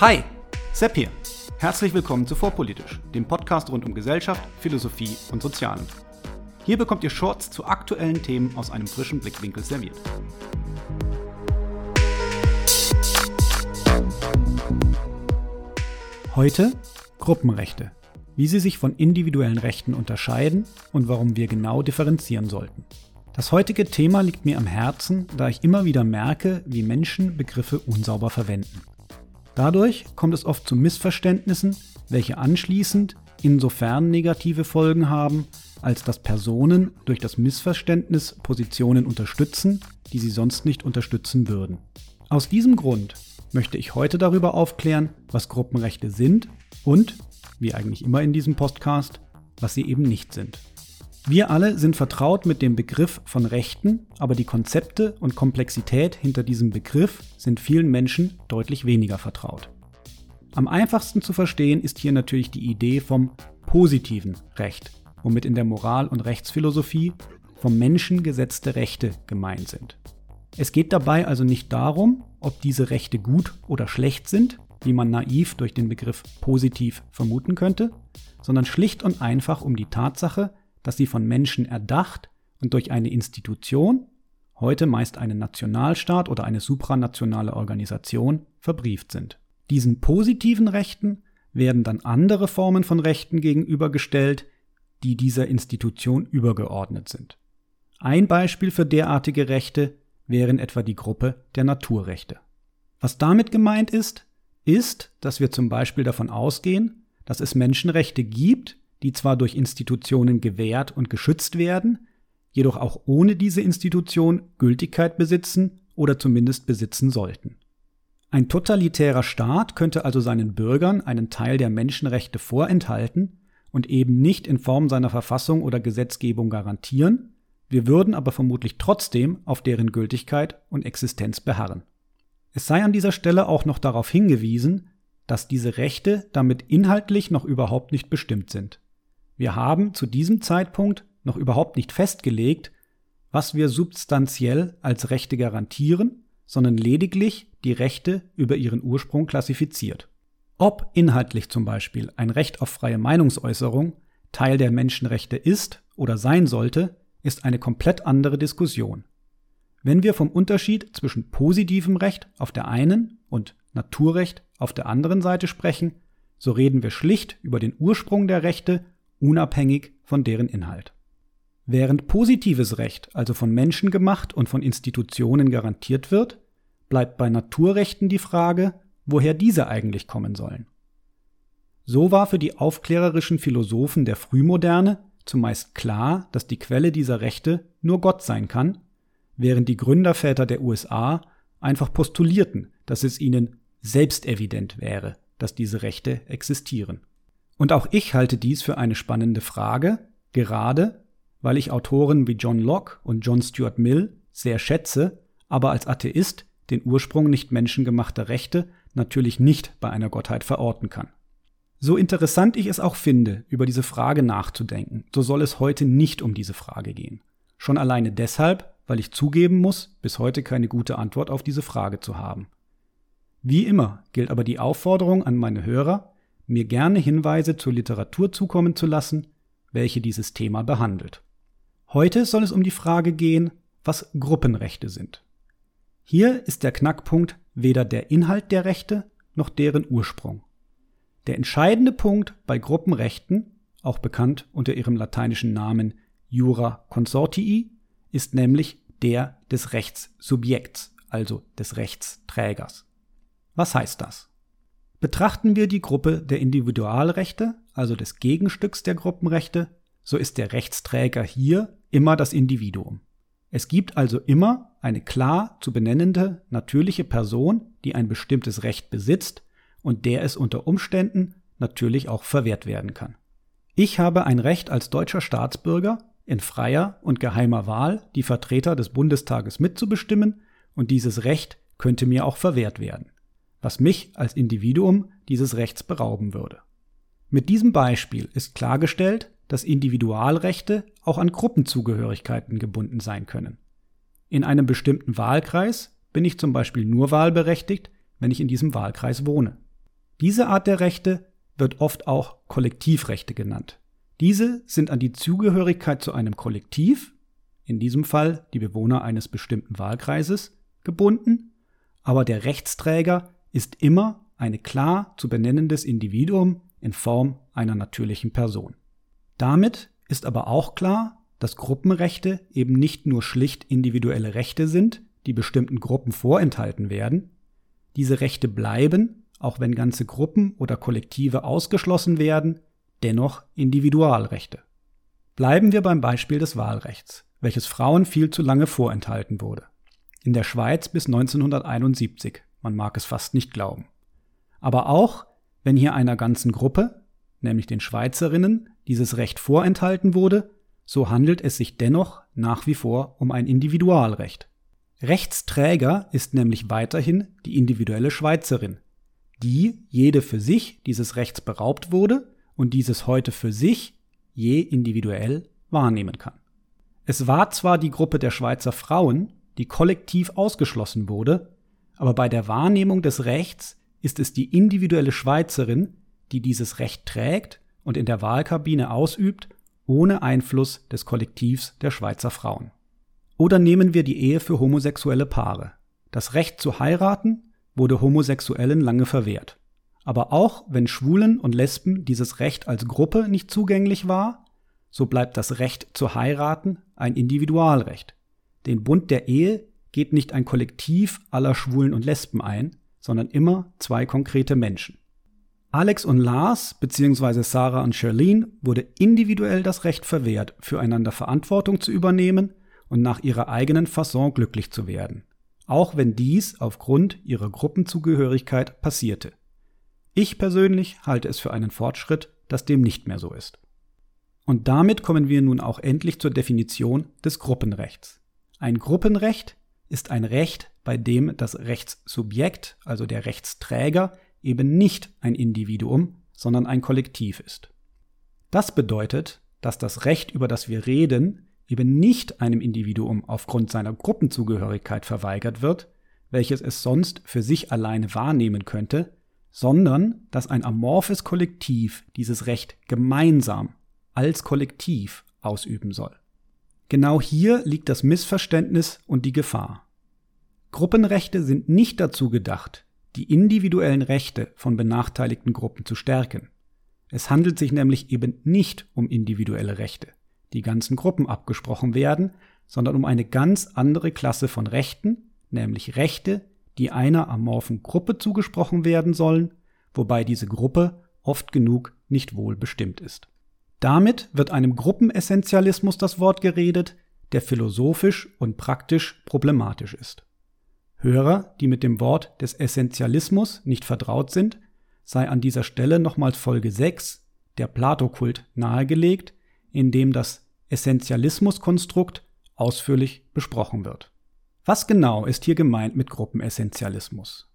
Hi, Sepp hier. Herzlich willkommen zu Vorpolitisch, dem Podcast rund um Gesellschaft, Philosophie und Sozialen. Hier bekommt ihr Shorts zu aktuellen Themen aus einem frischen Blickwinkel serviert. Heute Gruppenrechte, wie sie sich von individuellen Rechten unterscheiden und warum wir genau differenzieren sollten. Das heutige Thema liegt mir am Herzen, da ich immer wieder merke, wie Menschen Begriffe unsauber verwenden. Dadurch kommt es oft zu Missverständnissen, welche anschließend insofern negative Folgen haben, als dass Personen durch das Missverständnis Positionen unterstützen, die sie sonst nicht unterstützen würden. Aus diesem Grund möchte ich heute darüber aufklären, was Gruppenrechte sind und, wie eigentlich immer in diesem Podcast, was sie eben nicht sind. Wir alle sind vertraut mit dem Begriff von Rechten, aber die Konzepte und Komplexität hinter diesem Begriff sind vielen Menschen deutlich weniger vertraut. Am einfachsten zu verstehen ist hier natürlich die Idee vom positiven Recht, womit in der Moral- und Rechtsphilosophie vom Menschen gesetzte Rechte gemeint sind. Es geht dabei also nicht darum, ob diese Rechte gut oder schlecht sind, wie man naiv durch den Begriff positiv vermuten könnte, sondern schlicht und einfach um die Tatsache, dass sie von Menschen erdacht und durch eine Institution, heute meist einen Nationalstaat oder eine supranationale Organisation, verbrieft sind. Diesen positiven Rechten werden dann andere Formen von Rechten gegenübergestellt, die dieser Institution übergeordnet sind. Ein Beispiel für derartige Rechte wären etwa die Gruppe der Naturrechte. Was damit gemeint ist, ist, dass wir zum Beispiel davon ausgehen, dass es Menschenrechte gibt, die zwar durch Institutionen gewährt und geschützt werden, jedoch auch ohne diese Institution Gültigkeit besitzen oder zumindest besitzen sollten. Ein totalitärer Staat könnte also seinen Bürgern einen Teil der Menschenrechte vorenthalten und eben nicht in Form seiner Verfassung oder Gesetzgebung garantieren, wir würden aber vermutlich trotzdem auf deren Gültigkeit und Existenz beharren. Es sei an dieser Stelle auch noch darauf hingewiesen, dass diese Rechte damit inhaltlich noch überhaupt nicht bestimmt sind. Wir haben zu diesem Zeitpunkt noch überhaupt nicht festgelegt, was wir substanziell als Rechte garantieren, sondern lediglich die Rechte über ihren Ursprung klassifiziert. Ob inhaltlich zum Beispiel ein Recht auf freie Meinungsäußerung Teil der Menschenrechte ist oder sein sollte, ist eine komplett andere Diskussion. Wenn wir vom Unterschied zwischen positivem Recht auf der einen und Naturrecht auf der anderen Seite sprechen, so reden wir schlicht über den Ursprung der Rechte unabhängig von deren Inhalt. Während positives Recht also von Menschen gemacht und von Institutionen garantiert wird, bleibt bei Naturrechten die Frage, woher diese eigentlich kommen sollen. So war für die aufklärerischen Philosophen der Frühmoderne zumeist klar, dass die Quelle dieser Rechte nur Gott sein kann, während die Gründerväter der USA einfach postulierten, dass es ihnen selbstevident wäre, dass diese Rechte existieren. Und auch ich halte dies für eine spannende Frage, gerade weil ich Autoren wie John Locke und John Stuart Mill sehr schätze, aber als Atheist den Ursprung nicht menschengemachter Rechte natürlich nicht bei einer Gottheit verorten kann. So interessant ich es auch finde, über diese Frage nachzudenken, so soll es heute nicht um diese Frage gehen. Schon alleine deshalb, weil ich zugeben muss, bis heute keine gute Antwort auf diese Frage zu haben. Wie immer gilt aber die Aufforderung an meine Hörer, mir gerne Hinweise zur Literatur zukommen zu lassen, welche dieses Thema behandelt. Heute soll es um die Frage gehen, was Gruppenrechte sind. Hier ist der Knackpunkt weder der Inhalt der Rechte noch deren Ursprung. Der entscheidende Punkt bei Gruppenrechten, auch bekannt unter ihrem lateinischen Namen Jura Consortii, ist nämlich der des Rechtssubjekts, also des Rechtsträgers. Was heißt das? Betrachten wir die Gruppe der Individualrechte, also des Gegenstücks der Gruppenrechte, so ist der Rechtsträger hier immer das Individuum. Es gibt also immer eine klar zu benennende natürliche Person, die ein bestimmtes Recht besitzt und der es unter Umständen natürlich auch verwehrt werden kann. Ich habe ein Recht als deutscher Staatsbürger, in freier und geheimer Wahl die Vertreter des Bundestages mitzubestimmen, und dieses Recht könnte mir auch verwehrt werden was mich als Individuum dieses Rechts berauben würde. Mit diesem Beispiel ist klargestellt, dass Individualrechte auch an Gruppenzugehörigkeiten gebunden sein können. In einem bestimmten Wahlkreis bin ich zum Beispiel nur wahlberechtigt, wenn ich in diesem Wahlkreis wohne. Diese Art der Rechte wird oft auch Kollektivrechte genannt. Diese sind an die Zugehörigkeit zu einem Kollektiv, in diesem Fall die Bewohner eines bestimmten Wahlkreises, gebunden, aber der Rechtsträger ist immer ein klar zu benennendes Individuum in Form einer natürlichen Person. Damit ist aber auch klar, dass Gruppenrechte eben nicht nur schlicht individuelle Rechte sind, die bestimmten Gruppen vorenthalten werden. Diese Rechte bleiben, auch wenn ganze Gruppen oder Kollektive ausgeschlossen werden, dennoch Individualrechte. Bleiben wir beim Beispiel des Wahlrechts, welches Frauen viel zu lange vorenthalten wurde. In der Schweiz bis 1971, man mag es fast nicht glauben. Aber auch, wenn hier einer ganzen Gruppe, nämlich den Schweizerinnen, dieses Recht vorenthalten wurde, so handelt es sich dennoch nach wie vor um ein Individualrecht. Rechtsträger ist nämlich weiterhin die individuelle Schweizerin, die jede für sich dieses Rechts beraubt wurde und dieses heute für sich je individuell wahrnehmen kann. Es war zwar die Gruppe der Schweizer Frauen, die kollektiv ausgeschlossen wurde, aber bei der Wahrnehmung des Rechts ist es die individuelle Schweizerin, die dieses Recht trägt und in der Wahlkabine ausübt, ohne Einfluss des Kollektivs der Schweizer Frauen. Oder nehmen wir die Ehe für homosexuelle Paare. Das Recht zu heiraten wurde Homosexuellen lange verwehrt. Aber auch wenn Schwulen und Lesben dieses Recht als Gruppe nicht zugänglich war, so bleibt das Recht zu heiraten ein Individualrecht. Den Bund der Ehe geht nicht ein Kollektiv aller Schwulen und Lesben ein, sondern immer zwei konkrete Menschen. Alex und Lars bzw. Sarah und Charlene wurde individuell das Recht verwehrt, füreinander Verantwortung zu übernehmen und nach ihrer eigenen Fasson glücklich zu werden, auch wenn dies aufgrund ihrer Gruppenzugehörigkeit passierte. Ich persönlich halte es für einen Fortschritt, dass dem nicht mehr so ist. Und damit kommen wir nun auch endlich zur Definition des Gruppenrechts. Ein Gruppenrecht ist ein Recht, bei dem das Rechtssubjekt, also der Rechtsträger, eben nicht ein Individuum, sondern ein Kollektiv ist. Das bedeutet, dass das Recht, über das wir reden, eben nicht einem Individuum aufgrund seiner Gruppenzugehörigkeit verweigert wird, welches es sonst für sich alleine wahrnehmen könnte, sondern dass ein amorphes Kollektiv dieses Recht gemeinsam als Kollektiv ausüben soll. Genau hier liegt das Missverständnis und die Gefahr. Gruppenrechte sind nicht dazu gedacht, die individuellen Rechte von benachteiligten Gruppen zu stärken. Es handelt sich nämlich eben nicht um individuelle Rechte die ganzen Gruppen abgesprochen werden, sondern um eine ganz andere Klasse von Rechten, nämlich Rechte, die einer amorphen Gruppe zugesprochen werden sollen, wobei diese Gruppe oft genug nicht wohl bestimmt ist. Damit wird einem Gruppenessentialismus das Wort geredet, der philosophisch und praktisch problematisch ist. Hörer, die mit dem Wort des Essentialismus nicht vertraut sind, sei an dieser Stelle nochmals Folge 6, der Platokult, nahegelegt, in dem das Essentialismuskonstrukt ausführlich besprochen wird. Was genau ist hier gemeint mit Gruppenessentialismus?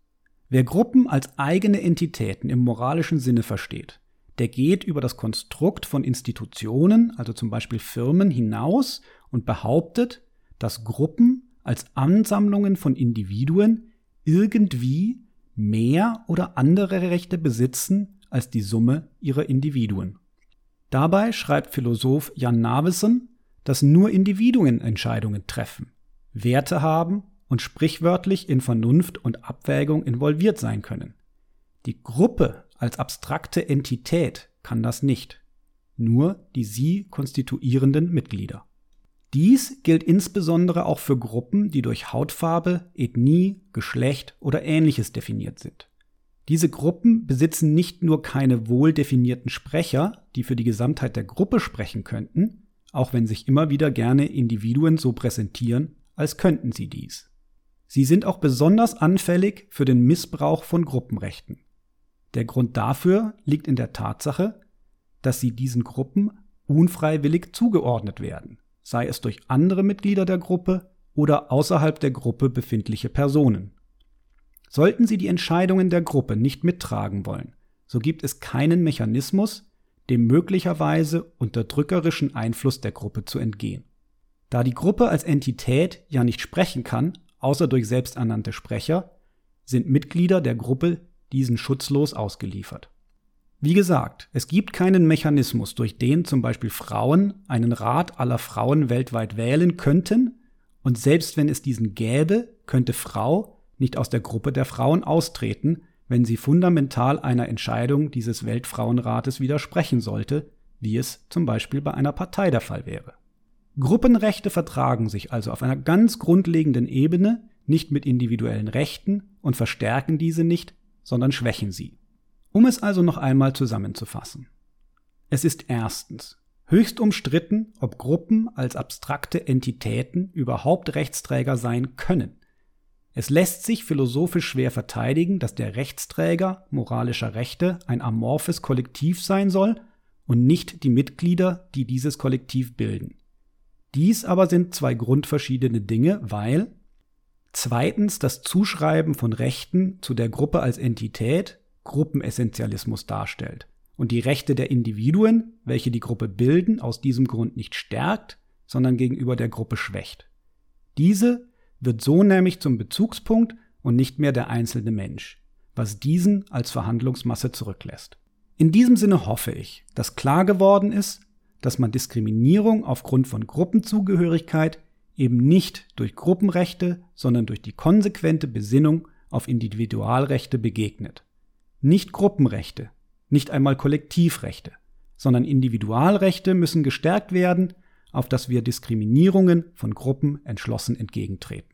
Wer Gruppen als eigene Entitäten im moralischen Sinne versteht, der geht über das Konstrukt von Institutionen, also zum Beispiel Firmen, hinaus und behauptet, dass Gruppen als Ansammlungen von Individuen irgendwie mehr oder andere Rechte besitzen als die Summe ihrer Individuen. Dabei schreibt Philosoph Jan Navesen, dass nur Individuen Entscheidungen treffen, Werte haben und sprichwörtlich in Vernunft und Abwägung involviert sein können. Die Gruppe als abstrakte Entität kann das nicht, nur die sie konstituierenden Mitglieder. Dies gilt insbesondere auch für Gruppen, die durch Hautfarbe, Ethnie, Geschlecht oder ähnliches definiert sind. Diese Gruppen besitzen nicht nur keine wohl definierten Sprecher, die für die Gesamtheit der Gruppe sprechen könnten, auch wenn sich immer wieder gerne Individuen so präsentieren, als könnten sie dies. Sie sind auch besonders anfällig für den Missbrauch von Gruppenrechten. Der Grund dafür liegt in der Tatsache, dass sie diesen Gruppen unfreiwillig zugeordnet werden, sei es durch andere Mitglieder der Gruppe oder außerhalb der Gruppe befindliche Personen. Sollten Sie die Entscheidungen der Gruppe nicht mittragen wollen, so gibt es keinen Mechanismus, dem möglicherweise unterdrückerischen Einfluss der Gruppe zu entgehen. Da die Gruppe als Entität ja nicht sprechen kann, außer durch selbsternannte Sprecher, sind Mitglieder der Gruppe diesen schutzlos ausgeliefert. Wie gesagt, es gibt keinen Mechanismus, durch den zum Beispiel Frauen einen Rat aller Frauen weltweit wählen könnten, und selbst wenn es diesen gäbe, könnte Frau nicht aus der Gruppe der Frauen austreten, wenn sie fundamental einer Entscheidung dieses Weltfrauenrates widersprechen sollte, wie es zum Beispiel bei einer Partei der Fall wäre. Gruppenrechte vertragen sich also auf einer ganz grundlegenden Ebene nicht mit individuellen Rechten und verstärken diese nicht, sondern schwächen sie. Um es also noch einmal zusammenzufassen. Es ist erstens höchst umstritten, ob Gruppen als abstrakte Entitäten überhaupt Rechtsträger sein können. Es lässt sich philosophisch schwer verteidigen, dass der Rechtsträger moralischer Rechte ein amorphes Kollektiv sein soll und nicht die Mitglieder, die dieses Kollektiv bilden. Dies aber sind zwei grundverschiedene Dinge, weil zweitens das Zuschreiben von Rechten zu der Gruppe als Entität Gruppenessentialismus darstellt und die Rechte der Individuen, welche die Gruppe bilden, aus diesem Grund nicht stärkt, sondern gegenüber der Gruppe schwächt. Diese wird so nämlich zum Bezugspunkt und nicht mehr der einzelne Mensch, was diesen als Verhandlungsmasse zurücklässt. In diesem Sinne hoffe ich, dass klar geworden ist, dass man Diskriminierung aufgrund von Gruppenzugehörigkeit eben nicht durch Gruppenrechte, sondern durch die konsequente Besinnung auf Individualrechte begegnet. Nicht Gruppenrechte, nicht einmal Kollektivrechte, sondern Individualrechte müssen gestärkt werden, auf dass wir Diskriminierungen von Gruppen entschlossen entgegentreten.